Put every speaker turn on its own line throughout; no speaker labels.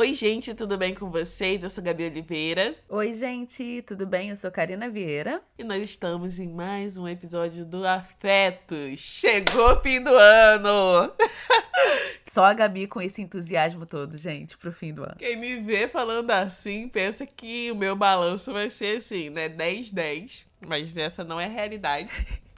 Oi, gente, tudo bem com vocês? Eu sou Gabi Oliveira.
Oi, gente, tudo bem? Eu sou Karina Vieira.
E nós estamos em mais um episódio do Afetos. Chegou o fim do ano!
Só a Gabi com esse entusiasmo todo, gente, pro fim do ano.
Quem me vê falando assim pensa que o meu balanço vai ser assim, né? 10-10. Mas essa não é a realidade.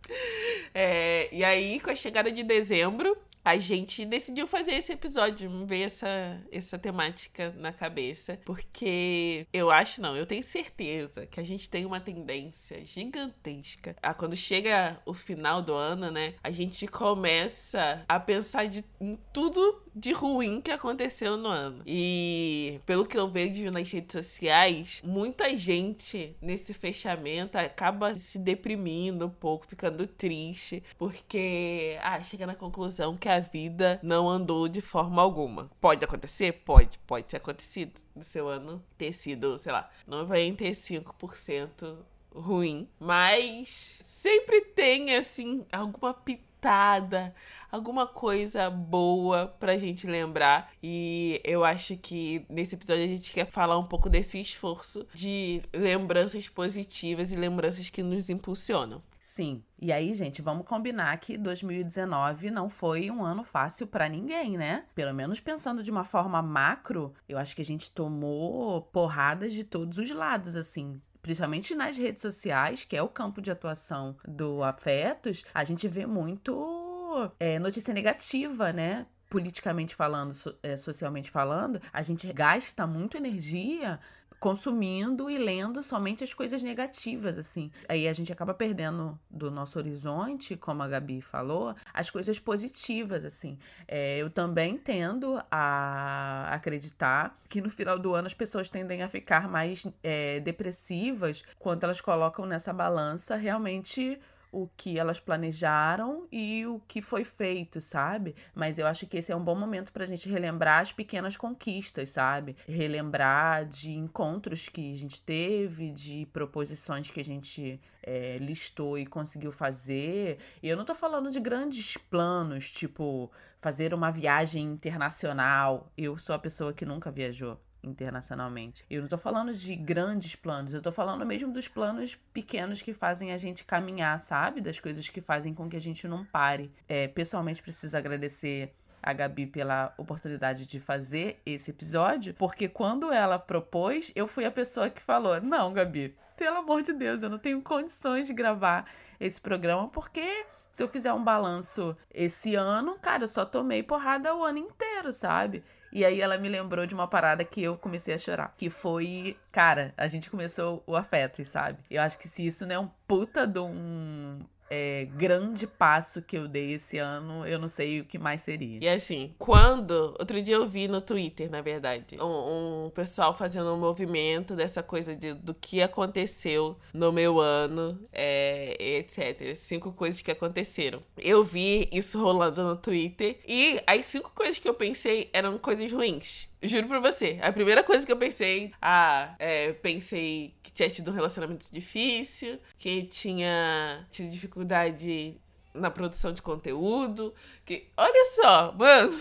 É, e aí, com a chegada de dezembro, a gente decidiu fazer esse episódio, ver essa, essa temática na cabeça, porque eu acho, não, eu tenho certeza que a gente tem uma tendência gigantesca a quando chega o final do ano, né, a gente começa a pensar de, em tudo de ruim que aconteceu no ano. E pelo que eu vejo nas redes sociais, muita gente nesse fechamento acaba se deprimindo um pouco, ficando triste, porque ah, chega na conclusão que a vida não andou de forma alguma. Pode acontecer? Pode. Pode ter acontecido do seu ano ter sido, sei lá, 95% ruim. Mas sempre tem, assim, alguma pitada, alguma coisa boa pra gente lembrar. E eu acho que nesse episódio a gente quer falar um pouco desse esforço de lembranças positivas e lembranças que nos impulsionam.
Sim. E aí, gente, vamos combinar que 2019 não foi um ano fácil para ninguém, né? Pelo menos pensando de uma forma macro, eu acho que a gente tomou porradas de todos os lados, assim principalmente nas redes sociais, que é o campo de atuação do Afetos, a gente vê muito é, notícia negativa, né? Politicamente falando, so, é, socialmente falando, a gente gasta muito energia consumindo e lendo somente as coisas negativas, assim. Aí a gente acaba perdendo do nosso horizonte, como a Gabi falou, as coisas positivas, assim. É, eu também tendo a acreditar que no final do ano as pessoas tendem a ficar mais é, depressivas quando elas colocam nessa balança realmente o que elas planejaram e o que foi feito, sabe? Mas eu acho que esse é um bom momento pra gente relembrar as pequenas conquistas, sabe? Relembrar de encontros que a gente teve, de proposições que a gente é, listou e conseguiu fazer. E eu não tô falando de grandes planos, tipo fazer uma viagem internacional. Eu sou a pessoa que nunca viajou internacionalmente. Eu não tô falando de grandes planos, eu tô falando mesmo dos planos pequenos que fazem a gente caminhar, sabe? Das coisas que fazem com que a gente não pare. É, pessoalmente, preciso agradecer a Gabi pela oportunidade de fazer esse episódio, porque quando ela propôs, eu fui a pessoa que falou: Não, Gabi, pelo amor de Deus, eu não tenho condições de gravar esse programa, porque se eu fizer um balanço esse ano, cara, eu só tomei porrada o ano inteiro, sabe? E aí ela me lembrou de uma parada que eu comecei a chorar. Que foi, cara, a gente começou o afeto, sabe? Eu acho que se isso não é um puta de um é, grande passo que eu dei esse ano, eu não sei o que mais seria.
E assim, quando. Outro dia eu vi no Twitter, na verdade, um, um pessoal fazendo um movimento dessa coisa de, do que aconteceu no meu ano, é, etc. Cinco coisas que aconteceram. Eu vi isso rolando no Twitter e as cinco coisas que eu pensei eram coisas ruins. Juro pra você. A primeira coisa que eu pensei, ah, é, pensei que tinha tido um relacionamento difícil, que tinha tido dificuldade na produção de conteúdo, que olha só, mano,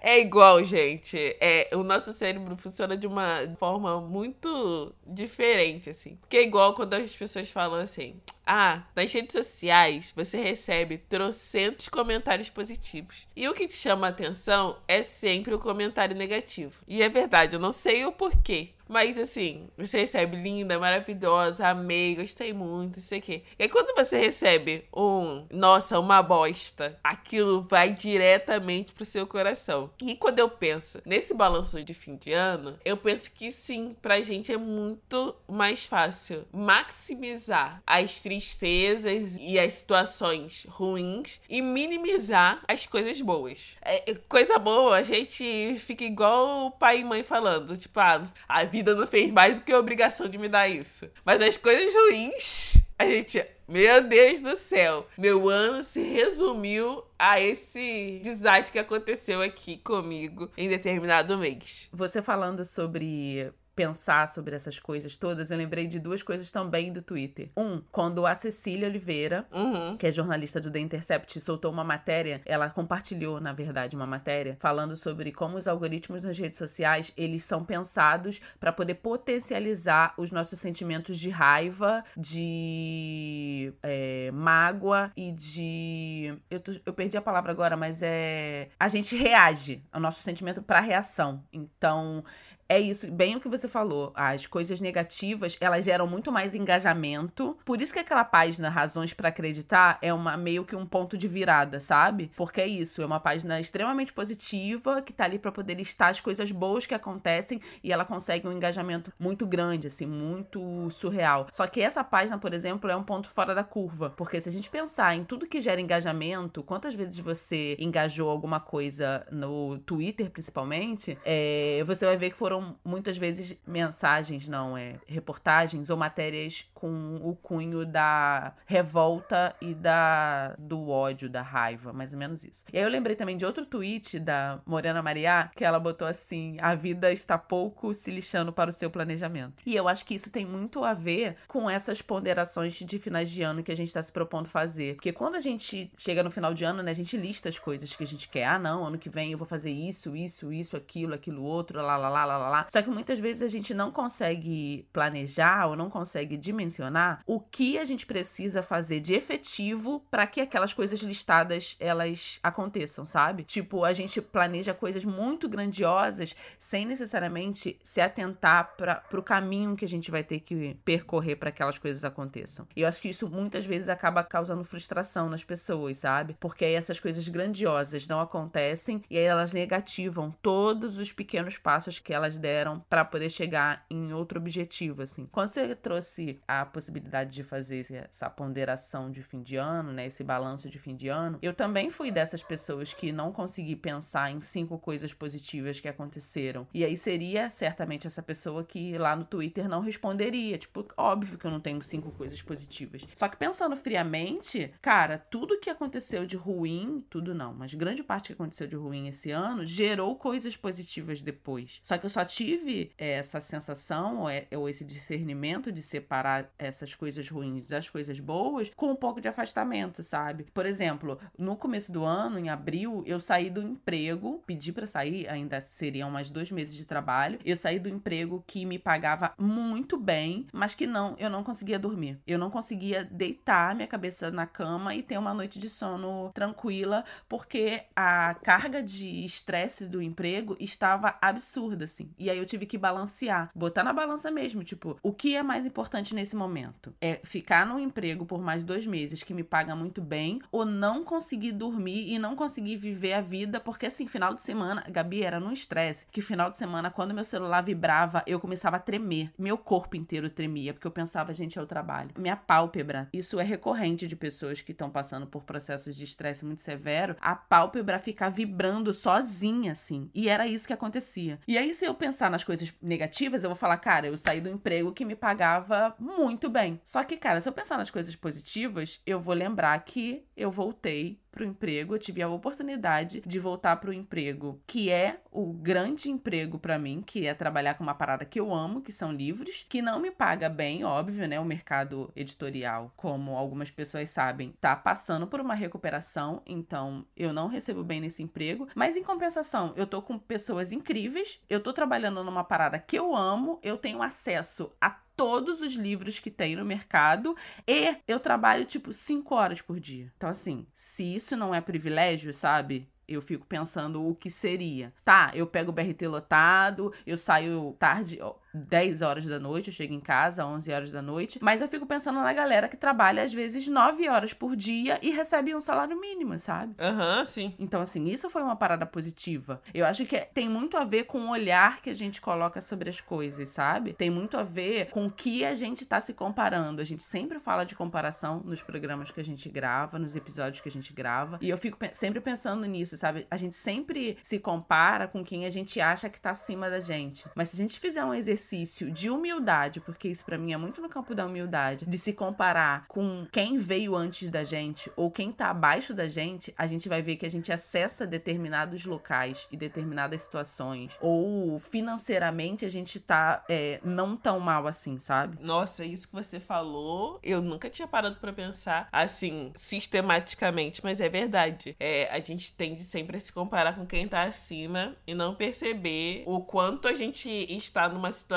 é igual, gente. É, o nosso cérebro funciona de uma forma muito diferente, assim. Porque é igual quando as pessoas falam assim: ah, nas redes sociais você recebe trocentos comentários positivos. E o que te chama a atenção é sempre o comentário negativo. E é verdade, eu não sei o porquê. Mas assim, você recebe linda, maravilhosa, amei, gostei muito, não sei o quê. E aí, quando você recebe um, nossa, uma bosta, aquilo vai diretamente pro seu coração. E quando eu penso nesse balanço de fim de ano, eu penso que sim, pra gente é muito mais fácil maximizar as tristezas e as situações ruins e minimizar as coisas boas. É, coisa boa, a gente fica igual o pai e mãe falando, tipo, ah, a vida vida não fez mais do que a obrigação de me dar isso. Mas as coisas ruins, a gente. Meu Deus do céu! Meu ano se resumiu a esse desastre que aconteceu aqui comigo em determinado mês.
Você falando sobre pensar sobre essas coisas todas, eu lembrei de duas coisas também do Twitter. Um, quando a Cecília Oliveira,
Uhum.
que é jornalista do The Intercept, soltou uma matéria, ela compartilhou, na verdade, uma matéria falando sobre como os algoritmos nas redes sociais, eles são pensados para poder potencializar os nossos sentimentos de raiva, de é, mágoa e de eu, tô- eu perdi a palavra agora, mas é a gente reage ao nosso sentimento para reação. Então, é isso, bem o que você falou. As coisas negativas, elas geram muito mais engajamento. Por isso que aquela página Razões pra Acreditar é uma meio que um ponto de virada, sabe? Porque é isso, é uma página extremamente positiva que tá ali pra poder listar as coisas boas que acontecem e ela consegue um engajamento muito grande, assim, muito surreal. Só que essa página, por exemplo, é um ponto fora da curva, porque se a gente pensar em tudo que gera engajamento, quantas vezes você engajou alguma coisa no Twitter, principalmente, é, você vai ver que foram muitas vezes mensagens, não, é reportagens ou matérias com o cunho da revolta e da do ódio, da raiva, mais ou menos isso. E aí eu lembrei também de outro tweet da Morena Mariá, que ela botou assim: a vida está pouco se lixando para o seu planejamento. E eu acho que isso tem muito a ver com essas ponderações de finais de ano que a gente está se propondo fazer. Porque quando a gente chega no final de ano, né, a gente lista as coisas que a gente quer. Ah, não, ano que vem eu vou fazer isso, isso, isso, aquilo, aquilo outro, lá, lá, lá, lá, lá, lá. Só que muitas vezes a gente não consegue planejar ou não consegue dimensionar o que a gente precisa fazer de efetivo para que aquelas coisas listadas elas aconteçam, sabe? Tipo, a gente planeja coisas muito grandiosas sem necessariamente se atentar para o caminho que a gente vai ter que percorrer para que aquelas coisas aconteçam. E eu acho que isso muitas vezes acaba causando frustração nas pessoas, sabe? Porque aí essas coisas grandiosas não acontecem e aí elas negativam todos os pequenos passos que elas deram para poder chegar em outro objetivo, assim. Quando você trouxe a possibilidade de fazer essa ponderação de fim de ano, né, esse balanço de fim de ano, eu também fui dessas pessoas que não consegui pensar em cinco coisas positivas que aconteceram. E aí seria certamente essa pessoa que lá no Twitter não responderia, tipo, óbvio que eu não tenho cinco coisas positivas. Só que pensando friamente, cara, tudo que aconteceu de ruim, tudo não, mas grande parte que aconteceu de ruim esse ano gerou coisas positivas depois. Só que eu só tive essa sensação ou, é- ou esse discernimento de separar essas coisas ruins das coisas boas com um pouco de afastamento, sabe? Por exemplo, no começo do ano, em abril, eu saí do emprego, pedi pra sair, ainda seriam mais dois meses de trabalho. Eu saí do emprego que me pagava muito bem, mas que não, eu não conseguia dormir. Eu não conseguia deitar minha cabeça na cama e ter uma noite de sono tranquila, porque a carga de estresse do emprego estava absurda, assim. E aí eu tive que balancear, botar na balança mesmo, tipo, o que é mais importante nesse momento? É ficar no emprego por mais dois meses que me paga muito bem, ou não conseguir dormir e não conseguir viver a vida, porque assim, final de semana, Gabi era num estresse, que final de semana, quando meu celular vibrava, eu começava a tremer. Meu corpo inteiro tremia, porque eu pensava, gente, é o trabalho. Minha pálpebra, isso é recorrente de pessoas que estão passando por processos de estresse muito severo, a pálpebra fica vibrando sozinha, assim. E era isso que acontecia. E aí, se eu pensar nas coisas negativas, eu vou falar, cara, eu saí do emprego que me pagava muito bem. Só que, cara, se eu pensar nas coisas positivas, eu vou lembrar que eu voltei pro emprego, eu tive a oportunidade de voltar pro emprego, que é o grande emprego pra mim, que é trabalhar com uma parada que eu amo, que são livros, que não me paga bem, óbvio, né? O mercado editorial, como algumas pessoas sabem, tá passando por uma recuperação, então eu não recebo bem nesse emprego, mas em compensação, eu tô com pessoas incríveis, eu tô trabalhando numa parada que eu amo, eu tenho acesso a todos os livros que tem no mercado e eu trabalho tipo 5 horas por dia. Então assim, se isso não é privilégio, sabe? Eu fico pensando o que seria. Tá, eu pego o BRT lotado, eu saio tarde, 10 horas da noite, eu chego em casa 11 horas da noite, mas eu fico pensando na galera que trabalha às vezes 9 horas por dia e recebe um salário mínimo, sabe?
Aham, sim.
Então, assim, isso foi uma parada positiva. Eu acho que tem muito a ver com o olhar que a gente coloca sobre as coisas, sabe? Tem muito a ver com o que a gente tá se comparando. A gente sempre fala de comparação nos programas que a gente grava, nos episódios que a gente grava. E eu fico pe- sempre pensando nisso, sabe? A gente sempre se compara com quem a gente acha que tá acima da gente. Mas se a gente fizer um exercício exercício de humildade, porque isso para mim é muito no campo da humildade, de se comparar com quem veio antes da gente ou quem tá abaixo da gente, a gente vai ver que a gente acessa determinados locais e determinadas situações. Ou financeiramente a gente tá é, não tão mal assim, sabe?
Nossa, isso que você falou, eu nunca tinha parado para pensar assim, sistematicamente, mas é verdade. É, a gente tende sempre a se comparar com quem tá acima e não perceber o quanto a gente está numa situação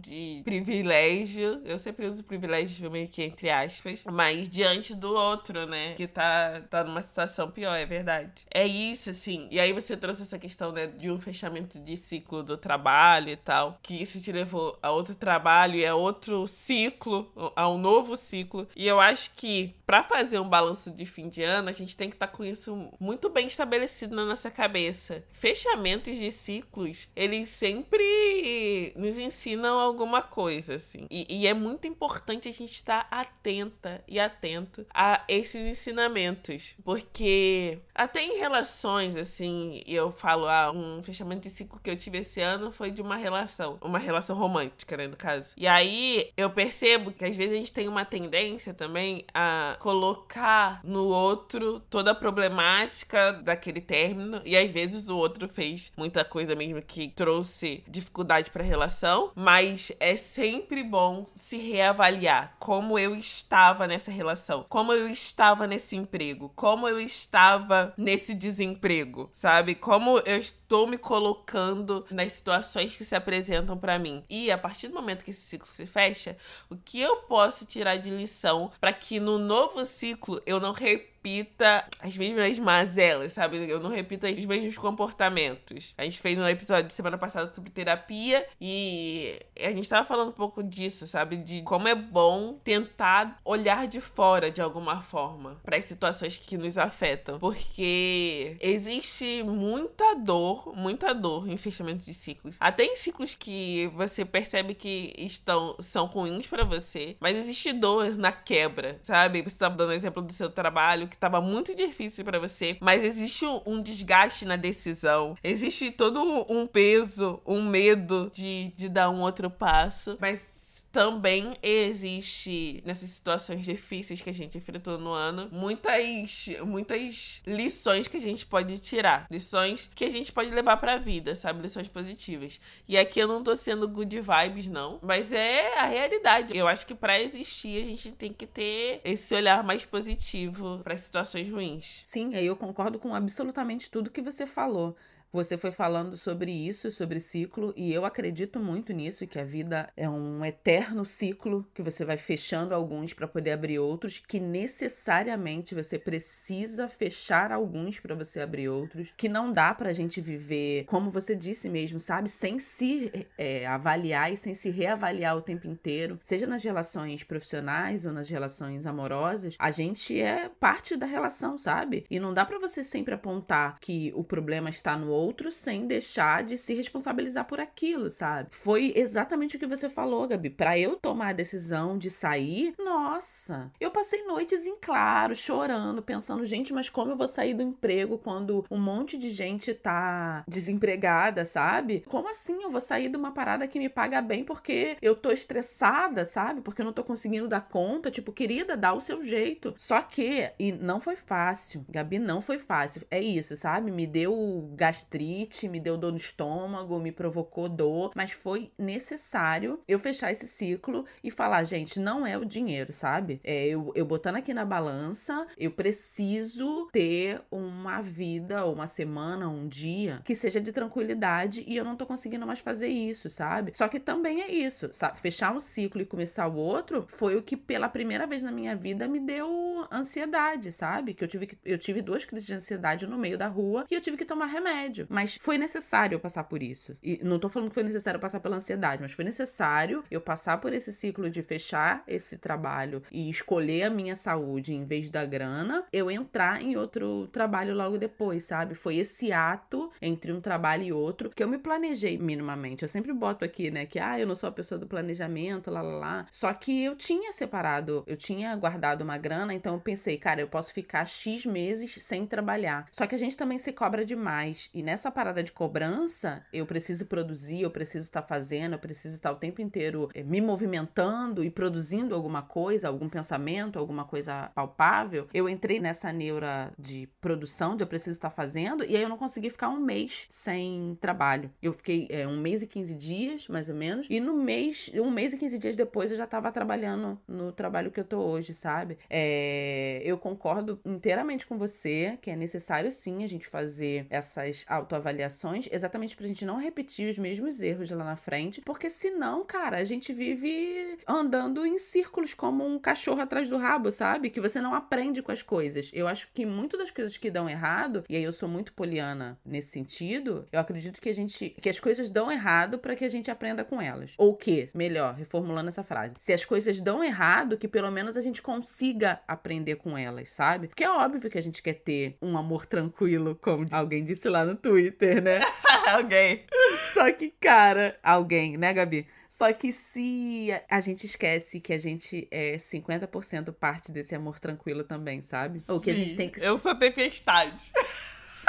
de privilégio. Eu sempre uso privilégio meio que entre aspas, mas diante do outro, né? Que tá, tá numa situação pior, é verdade. É isso, assim. E aí você trouxe essa questão, né, de um fechamento de ciclo do trabalho e tal, que isso te levou a outro trabalho e a outro ciclo, a um novo ciclo. E eu acho que para fazer um balanço de fim de ano, a gente tem que estar tá com isso muito bem estabelecido na nossa cabeça. Fechamentos de ciclos, eles sempre nos ensinam alguma coisa, assim. E, e é muito importante a gente estar atenta e atento a esses ensinamentos. Porque até em relações, assim, eu falo, ah, um fechamento de ciclo que eu tive esse ano foi de uma relação. Uma relação romântica, né, no caso. E aí eu percebo que às vezes a gente tem uma tendência também a colocar no outro toda a problemática daquele término. E às vezes o outro fez muita coisa mesmo que trouxe dificuldade pra relação. Mas é sempre bom se reavaliar como eu estava nessa relação, como eu estava nesse emprego, como eu estava nesse desemprego, sabe? Como eu estou me colocando nas situações que se apresentam para mim. E a partir do momento que esse ciclo se fecha, o que eu posso tirar de lição para que no novo ciclo eu não repita repita as mesmas mazelas, sabe? Eu não repita os mesmos comportamentos. A gente fez um episódio de semana passada sobre terapia e a gente tava falando um pouco disso, sabe? De como é bom tentar olhar de fora de alguma forma para as situações que nos afetam, porque existe muita dor, muita dor em fechamentos de ciclos. Até em ciclos que você percebe que estão são ruins para você, mas existe dor na quebra, sabe? Você tá dando exemplo do seu trabalho que estava muito difícil para você, mas existe um desgaste na decisão, existe todo um peso, um medo de, de dar um outro passo, mas também existe nessas situações difíceis que a gente enfrentou no ano muitas muitas lições que a gente pode tirar, lições que a gente pode levar para a vida, sabe, lições positivas. E aqui eu não tô sendo good vibes não, mas é a realidade. Eu acho que para existir a gente tem que ter esse olhar mais positivo para situações ruins.
Sim, eu concordo com absolutamente tudo que você falou. Você foi falando sobre isso, sobre ciclo, e eu acredito muito nisso, que a vida é um eterno ciclo, que você vai fechando alguns para poder abrir outros, que necessariamente você precisa fechar alguns para você abrir outros, que não dá pra gente viver, como você disse mesmo, sabe, sem se é, avaliar e sem se reavaliar o tempo inteiro, seja nas relações profissionais ou nas relações amorosas, a gente é parte da relação, sabe? E não dá para você sempre apontar que o problema está no outro outro sem deixar de se responsabilizar por aquilo, sabe? Foi exatamente o que você falou, Gabi. Para eu tomar a decisão de sair, nossa, eu passei noites em claro, chorando, pensando, gente, mas como eu vou sair do emprego quando um monte de gente tá desempregada, sabe? Como assim eu vou sair de uma parada que me paga bem porque eu tô estressada, sabe? Porque eu não tô conseguindo dar conta, tipo, querida, dá o seu jeito. Só que, e não foi fácil, Gabi, não foi fácil. É isso, sabe? Me deu gasto gastrite, me deu dor no estômago, me provocou dor, mas foi necessário eu fechar esse ciclo e falar, gente, não é o dinheiro, sabe? É, eu, eu botando aqui na balança, eu preciso ter uma vida, uma semana, um dia que seja de tranquilidade e eu não tô conseguindo mais fazer isso, sabe? Só que também é isso, sabe? Fechar um ciclo e começar o outro foi o que pela primeira vez na minha vida me deu ansiedade, sabe? Que eu tive eu tive duas crises de ansiedade no meio da rua e eu tive que tomar remédio Mas foi necessário eu passar por isso. E não tô falando que foi necessário passar pela ansiedade, mas foi necessário eu passar por esse ciclo de fechar esse trabalho e escolher a minha saúde em vez da grana, eu entrar em outro trabalho logo depois, sabe? Foi esse ato entre um trabalho e outro que eu me planejei minimamente. Eu sempre boto aqui, né, que ah, eu não sou a pessoa do planejamento, lá lá lá. Só que eu tinha separado, eu tinha guardado uma grana, então eu pensei, cara, eu posso ficar X meses sem trabalhar. Só que a gente também se cobra demais. E nessa parada de cobrança, eu preciso produzir, eu preciso estar tá fazendo, eu preciso estar o tempo inteiro eh, me movimentando e produzindo alguma coisa, algum pensamento, alguma coisa palpável. Eu entrei nessa neura de produção, de eu preciso estar tá fazendo, e aí eu não consegui ficar um mês sem trabalho. Eu fiquei é, um mês e 15 dias, mais ou menos, e no mês, um mês e 15 dias depois eu já estava trabalhando no trabalho que eu tô hoje, sabe? É, eu concordo inteiramente com você que é necessário sim a gente fazer essas autoavaliações, exatamente pra gente não repetir os mesmos erros lá na frente, porque senão, cara, a gente vive andando em círculos como um cachorro atrás do rabo, sabe? Que você não aprende com as coisas. Eu acho que muito das coisas que dão errado, e aí eu sou muito poliana nesse sentido, eu acredito que a gente que as coisas dão errado para que a gente aprenda com elas. Ou que, melhor, reformulando essa frase, se as coisas dão errado, que pelo menos a gente consiga aprender com elas, sabe? Porque é óbvio que a gente quer ter um amor tranquilo, como alguém disse lá no Twitter, né?
alguém.
Só que, cara, alguém, né, Gabi? Só que se a gente esquece que a gente é 50% parte desse amor tranquilo também, sabe?
Ou que Sim, a gente tem que. Eu sou tempestade.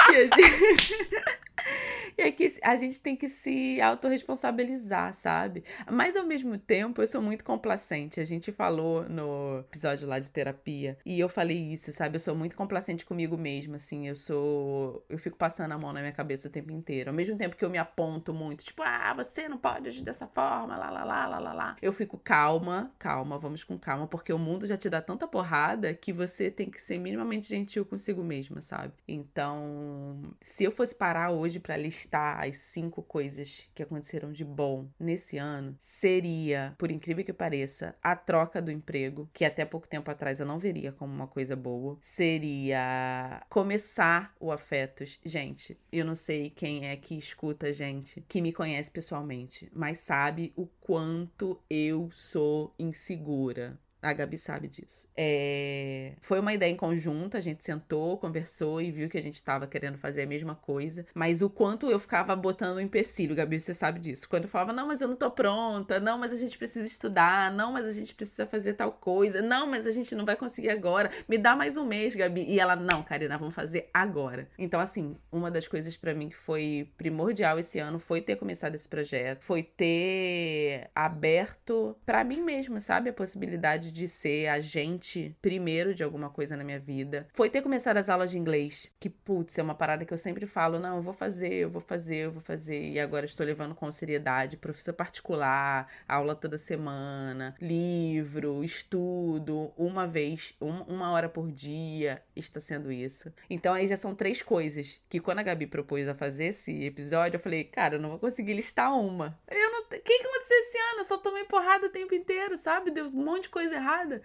Que a gente... E é que a gente tem que se autorresponsabilizar, sabe? Mas ao mesmo tempo, eu sou muito complacente. A gente falou no episódio lá de terapia, e eu falei isso, sabe? Eu sou muito complacente comigo mesma, assim. Eu sou. Eu fico passando a mão na minha cabeça o tempo inteiro. Ao mesmo tempo que eu me aponto muito, tipo, ah, você não pode agir dessa forma, lá, lá, lá, lá, lá, lá. Eu fico calma, calma, vamos com calma, porque o mundo já te dá tanta porrada que você tem que ser minimamente gentil consigo mesma, sabe? Então, se eu fosse parar hoje para listar listar as cinco coisas que aconteceram de bom nesse ano, seria, por incrível que pareça, a troca do emprego, que até pouco tempo atrás eu não veria como uma coisa boa. Seria começar o Afetos. Gente, eu não sei quem é que escuta a gente, que me conhece pessoalmente, mas sabe o quanto eu sou insegura a Gabi sabe disso. É... Foi uma ideia em conjunto, a gente sentou, conversou e viu que a gente estava querendo fazer a mesma coisa. Mas o quanto eu ficava botando um empecilho, Gabi, você sabe disso. Quando eu falava, não, mas eu não tô pronta, não, mas a gente precisa estudar, não, mas a gente precisa fazer tal coisa, não, mas a gente não vai conseguir agora, me dá mais um mês, Gabi. E ela, não, Karina, vamos fazer agora. Então, assim, uma das coisas para mim que foi primordial esse ano foi ter começado esse projeto, foi ter aberto para mim mesma, sabe, a possibilidade de ser agente primeiro de alguma coisa na minha vida foi ter começado as aulas de inglês. Que, putz, é uma parada que eu sempre falo: não, eu vou fazer, eu vou fazer, eu vou fazer. E agora estou levando com seriedade. Professor particular, aula toda semana, livro, estudo, uma vez, um, uma hora por dia. Está sendo isso. Então aí já são três coisas que quando a Gabi propôs a fazer esse episódio, eu falei: cara, eu não vou conseguir listar uma. Eu não. O que, aconteceu esse ano? Eu só tomei porrada o tempo inteiro, sabe? Deu um monte de coisa errada.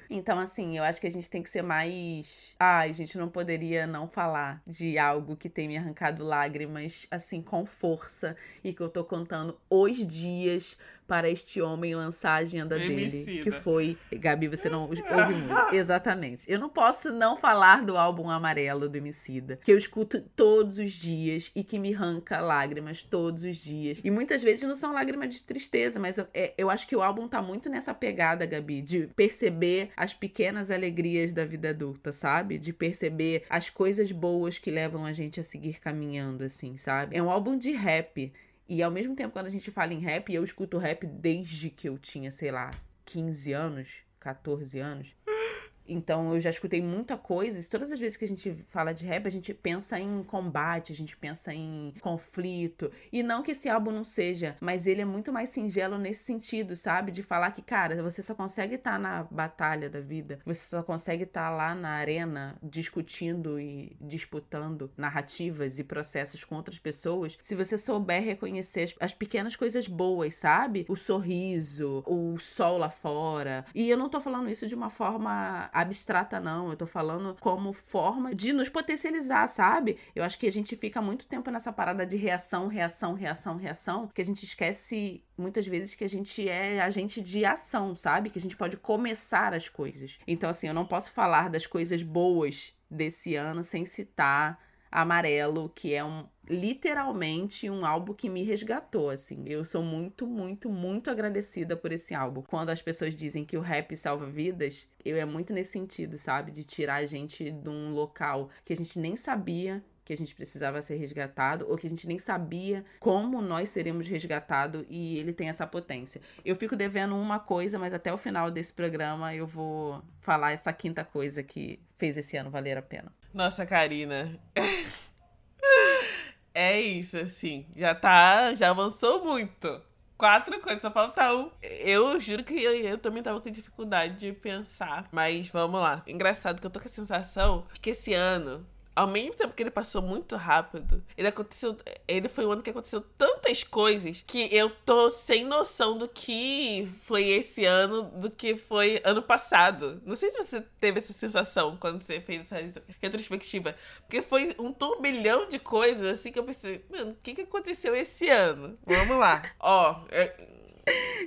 Então, assim, eu acho que a gente tem que ser mais. Ai, a gente não poderia não falar de algo que tem me arrancado lágrimas, assim, com força e que eu tô contando os dias para este homem lançar a agenda Emicida. dele. Que foi. Gabi, você não ouve muito. Exatamente. Eu não posso não falar do álbum amarelo do Emicida, que eu escuto todos os dias e que me arranca lágrimas todos os dias. E muitas vezes não são lágrimas de tristeza, mas eu, é, eu acho que o álbum tá muito nessa pegada, Gabi, de perceber as pequenas alegrias da vida adulta, sabe? De perceber as coisas boas que levam a gente a seguir caminhando, assim, sabe? É um álbum de rap. E ao mesmo tempo, quando a gente fala em rap, eu escuto rap desde que eu tinha, sei lá, 15 anos, 14 anos. Então eu já escutei muita coisa. Todas as vezes que a gente fala de rap, a gente pensa em combate, a gente pensa em conflito. E não que esse álbum não seja, mas ele é muito mais singelo nesse sentido, sabe? De falar que, cara, você só consegue estar tá na batalha da vida, você só consegue estar tá lá na arena discutindo e disputando narrativas e processos com outras pessoas se você souber reconhecer as, as pequenas coisas boas, sabe? O sorriso, o sol lá fora. E eu não tô falando isso de uma forma abstrata, não. Eu tô falando como forma de nos potencializar, sabe? Eu acho que a gente fica muito tempo nessa parada de reação, reação, reação, reação, que a gente esquece muitas vezes que a gente é agente de ação, sabe? Que a gente pode começar as coisas. Então, assim, eu não posso falar das coisas boas desse ano sem citar Amarelo, que é um literalmente um álbum que me resgatou, assim. Eu sou muito, muito, muito agradecida por esse álbum. Quando as pessoas dizem que o rap salva vidas, eu é muito nesse sentido, sabe? De tirar a gente de um local que a gente nem sabia
que a gente precisava ser resgatado, ou que a gente nem sabia como nós seríamos resgatados, e ele tem essa potência. Eu fico devendo uma coisa, mas até o final desse programa eu vou falar essa quinta coisa que fez esse ano valer a pena.
Nossa, Karina. é isso, assim. Já tá. Já avançou muito quatro coisas, só falta um. Eu juro que eu, eu, também tava com dificuldade de pensar. Mas vamos lá. Engraçado que eu tô com a sensação que esse ano ao mesmo tempo que ele passou muito rápido, ele aconteceu. Ele foi um ano que aconteceu tantas coisas que eu tô sem noção do que foi esse ano, do que foi ano passado. Não sei se você teve essa sensação quando você fez essa retrospectiva. Porque foi um turbilhão de coisas assim que eu pensei, mano, o que, que aconteceu esse ano? Vamos lá. Ó.
É...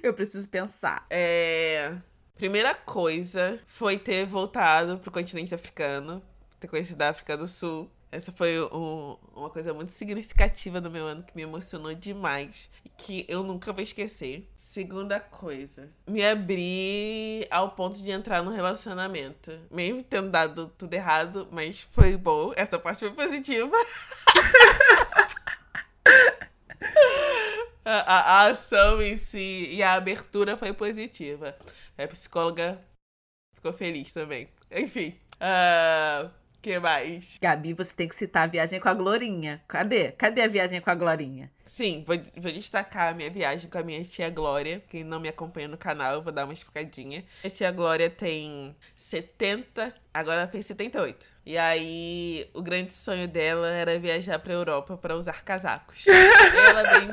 Eu preciso pensar.
É. Primeira coisa foi ter voltado pro continente africano ter conhecido a África do Sul. Essa foi um, uma coisa muito significativa do meu ano que me emocionou demais e que eu nunca vou esquecer. Segunda coisa, me abri ao ponto de entrar no relacionamento. Mesmo tendo dado tudo errado, mas foi bom. Essa parte foi positiva. a, a, a, ação em si e a abertura foi positiva. A psicóloga ficou feliz também. Enfim. Uh, que mais?
Gabi, você tem que citar a viagem com a Glorinha. Cadê? Cadê a viagem com a Glorinha?
Sim, vou, vou destacar a minha viagem com a minha tia Glória. Quem não me acompanha no canal, eu vou dar uma explicadinha. A tia Glória tem 70, agora fez 78. E aí, o grande sonho dela era viajar pra Europa para usar casacos. ela vem.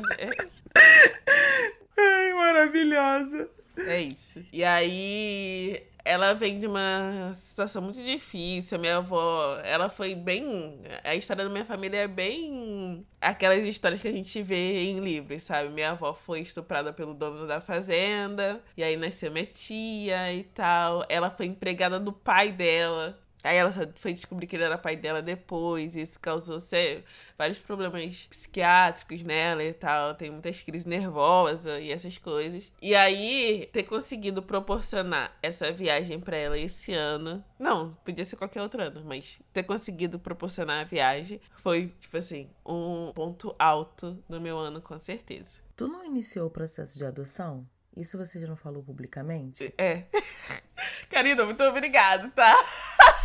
Ai, maravilhosa.
É isso. E aí, ela vem de uma situação muito difícil. Minha avó, ela foi bem. A história da minha família é bem. Aquelas histórias que a gente vê em livros, sabe? Minha avó foi estuprada pelo dono da fazenda, e aí nasceu minha tia e tal. Ela foi empregada do pai dela. Aí ela só foi descobrir que ele era pai dela depois, e isso causou sé, vários problemas psiquiátricos nela e tal. Tem muitas crises nervosas e essas coisas. E aí, ter conseguido proporcionar essa viagem para ela esse ano. Não, podia ser qualquer outro ano, mas ter conseguido proporcionar a viagem foi, tipo assim, um ponto alto no meu ano, com certeza.
Tu não iniciou o processo de adoção? Isso você já não falou publicamente?
É. Karina, muito obrigado, tá?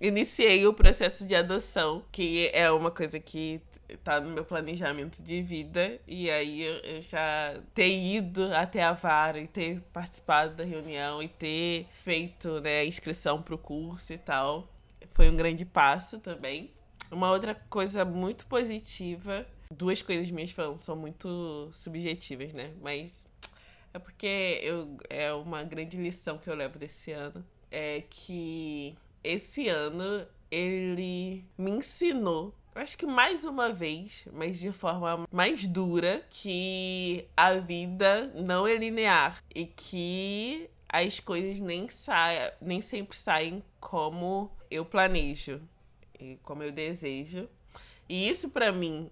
Iniciei o processo de adoção, que é uma coisa que tá no meu planejamento de vida. E aí eu já ter ido até a vara e ter participado da reunião e ter feito né, a inscrição pro curso e tal. Foi um grande passo também. Uma outra coisa muito positiva. Duas coisas minhas são muito subjetivas, né? Mas é porque eu, é uma grande lição que eu levo desse ano. É que esse ano ele me ensinou acho que mais uma vez, mas de forma mais dura, que a vida não é linear e que as coisas nem saem, nem sempre saem como eu planejo e como eu desejo. E isso para mim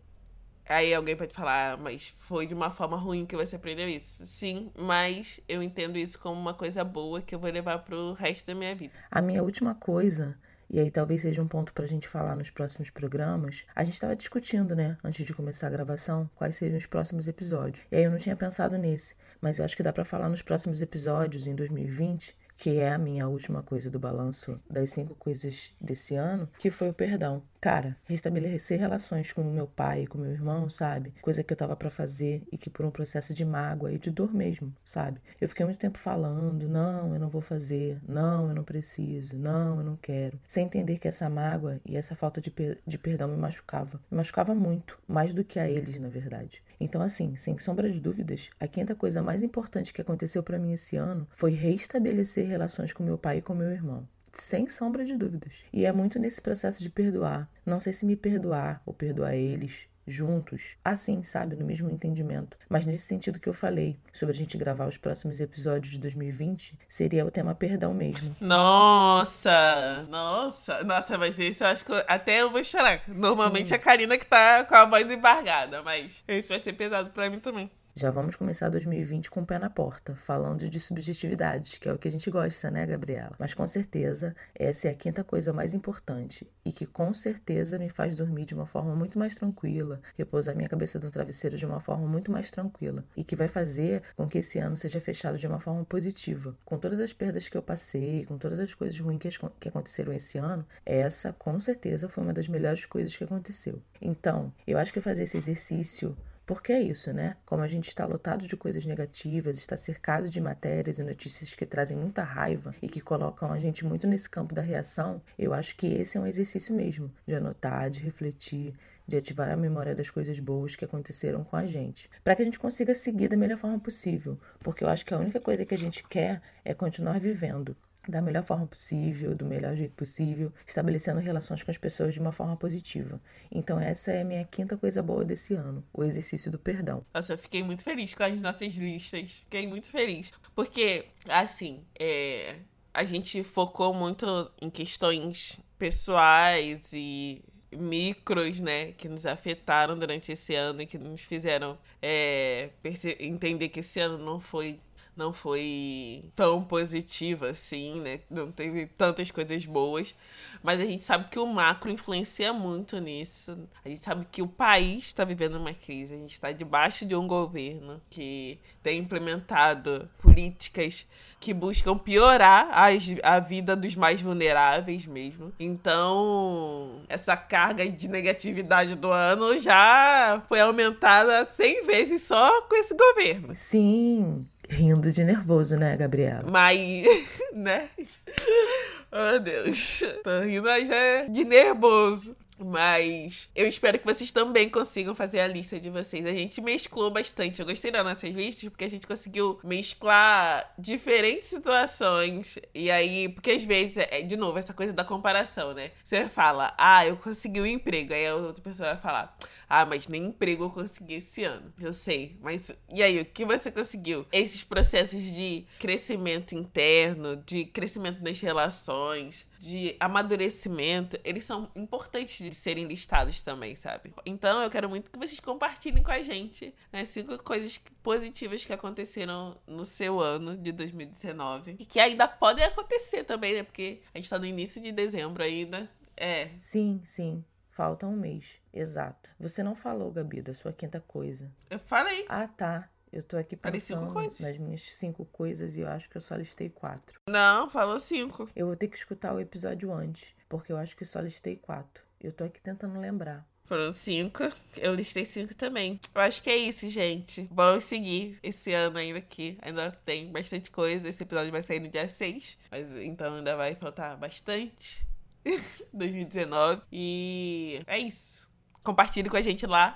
Aí alguém pode falar, ah, mas foi de uma forma ruim que você aprendeu isso. Sim, mas eu entendo isso como uma coisa boa que eu vou levar pro resto da minha vida.
A minha última coisa, e aí talvez seja um ponto pra gente falar nos próximos programas, a gente tava discutindo, né, antes de começar a gravação, quais seriam os próximos episódios. E aí eu não tinha pensado nesse, mas eu acho que dá para falar nos próximos episódios, em 2020, que é a minha última coisa do balanço das cinco coisas desse ano, que foi o perdão. Cara, restabelecer relações com meu pai e com meu irmão, sabe? Coisa que eu tava para fazer e que por um processo de mágoa e de dor mesmo, sabe? Eu fiquei muito tempo falando, não, eu não vou fazer, não, eu não preciso, não, eu não quero. Sem entender que essa mágoa e essa falta de, per de perdão me machucava. Me machucava muito, mais do que a eles, na verdade. Então, assim, sem sombra de dúvidas, a quinta coisa mais importante que aconteceu para mim esse ano foi restabelecer relações com meu pai e com meu irmão sem sombra de dúvidas. E é muito nesse processo de perdoar. Não sei se me perdoar ou perdoar eles juntos, assim, sabe, no mesmo entendimento. Mas nesse sentido que eu falei, sobre a gente gravar os próximos episódios de 2020, seria o tema perdão mesmo.
Nossa! Nossa! Nossa, mas isso eu acho que até eu vou chorar. Normalmente Sim. é a Karina que tá com a voz embargada, mas esse vai ser pesado para mim também.
Já vamos começar 2020 com o pé na porta, falando de subjetividades, que é o que a gente gosta, né, Gabriela? Mas com certeza, essa é a quinta coisa mais importante e que com certeza me faz dormir de uma forma muito mais tranquila, repousar minha cabeça no travesseiro de uma forma muito mais tranquila e que vai fazer com que esse ano seja fechado de uma forma positiva. Com todas as perdas que eu passei, com todas as coisas ruins que aconteceram esse ano, essa com certeza foi uma das melhores coisas que aconteceu. Então, eu acho que fazer esse exercício porque é isso, né? Como a gente está lotado de coisas negativas, está cercado de matérias e notícias que trazem muita raiva e que colocam a gente muito nesse campo da reação, eu acho que esse é um exercício mesmo, de anotar, de refletir, de ativar a memória das coisas boas que aconteceram com a gente, para que a gente consiga seguir da melhor forma possível, porque eu acho que a única coisa que a gente quer é continuar vivendo da melhor forma possível, do melhor jeito possível, estabelecendo relações com as pessoas de uma forma positiva. Então, essa é a minha quinta coisa boa desse ano, o exercício do perdão.
Nossa, eu fiquei muito feliz com as nossas listas. Fiquei muito feliz. Porque, assim, é, a gente focou muito em questões pessoais e micros, né, que nos afetaram durante esse ano e que nos fizeram é, entender que esse ano não foi não foi tão positiva assim, né? Não teve tantas coisas boas. Mas a gente sabe que o macro influencia muito nisso. A gente sabe que o país está vivendo uma crise. A gente está debaixo de um governo que tem implementado políticas que buscam piorar as, a vida dos mais vulneráveis mesmo. Então, essa carga de negatividade do ano já foi aumentada 100 vezes só com esse governo.
Sim. Rindo de nervoso, né, Gabriela?
Mas, né? Oh, Deus. Tô rindo já de nervoso. Mas eu espero que vocês também consigam fazer a lista de vocês. A gente mesclou bastante. Eu gostei das nossas listas porque a gente conseguiu mesclar diferentes situações. E aí, porque às vezes, é, de novo, essa coisa da comparação, né? Você fala, ah, eu consegui um emprego. Aí a outra pessoa vai falar, ah, mas nem emprego eu consegui esse ano. Eu sei. Mas e aí, o que você conseguiu? Esses processos de crescimento interno, de crescimento nas relações, de amadurecimento, eles são importantes de serem listados também, sabe? Então eu quero muito que vocês compartilhem com a gente né, cinco coisas positivas que aconteceram no seu ano de 2019 e que ainda podem acontecer também, né? Porque a gente tá no início de dezembro ainda. É.
Sim, sim. Falta um mês, exato. Você não falou, Gabi, da sua quinta coisa.
Eu falei.
Ah, tá. Eu tô aqui pensando nas minhas cinco coisas e eu acho que eu só listei quatro.
Não, falou cinco.
Eu vou ter que escutar o episódio antes, porque eu acho que só listei quatro. Eu tô aqui tentando lembrar.
Foram cinco. Eu listei cinco também. Eu acho que é isso, gente. Vamos seguir esse ano ainda aqui. Ainda tem bastante coisa. Esse episódio vai sair no dia 6. Mas então ainda vai faltar bastante. 2019. E é isso. Compartilhe com a gente lá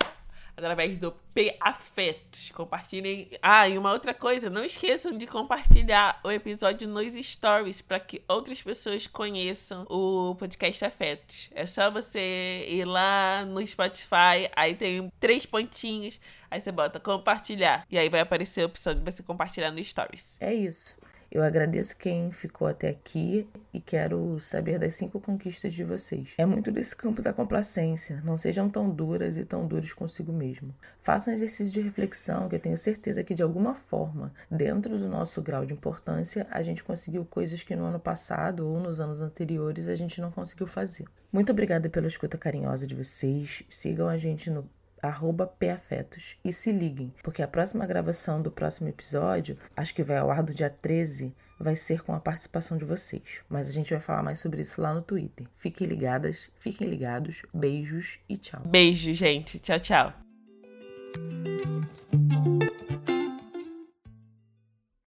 através do P Afetos. Compartilhem. Ah, e uma outra coisa, não esqueçam de compartilhar o episódio nos stories para que outras pessoas conheçam o podcast Afetos. É só você ir lá no Spotify, aí tem três pontinhos, aí você bota compartilhar e aí vai aparecer a opção de você compartilhar no stories.
É isso. Eu agradeço quem ficou até aqui e quero saber das cinco conquistas de vocês. É muito desse campo da complacência. Não sejam tão duras e tão duros consigo mesmo. Façam um exercício de reflexão que eu tenho certeza que de alguma forma, dentro do nosso grau de importância, a gente conseguiu coisas que no ano passado ou nos anos anteriores a gente não conseguiu fazer. Muito obrigada pela escuta carinhosa de vocês. Sigam a gente no arroba Pafetos. E se liguem, porque a próxima gravação do próximo episódio, acho que vai ao ar do dia 13, vai ser com a participação de vocês. Mas a gente vai falar mais sobre isso lá no Twitter. Fiquem ligadas, fiquem ligados. Beijos e tchau.
Beijo, gente. Tchau, tchau.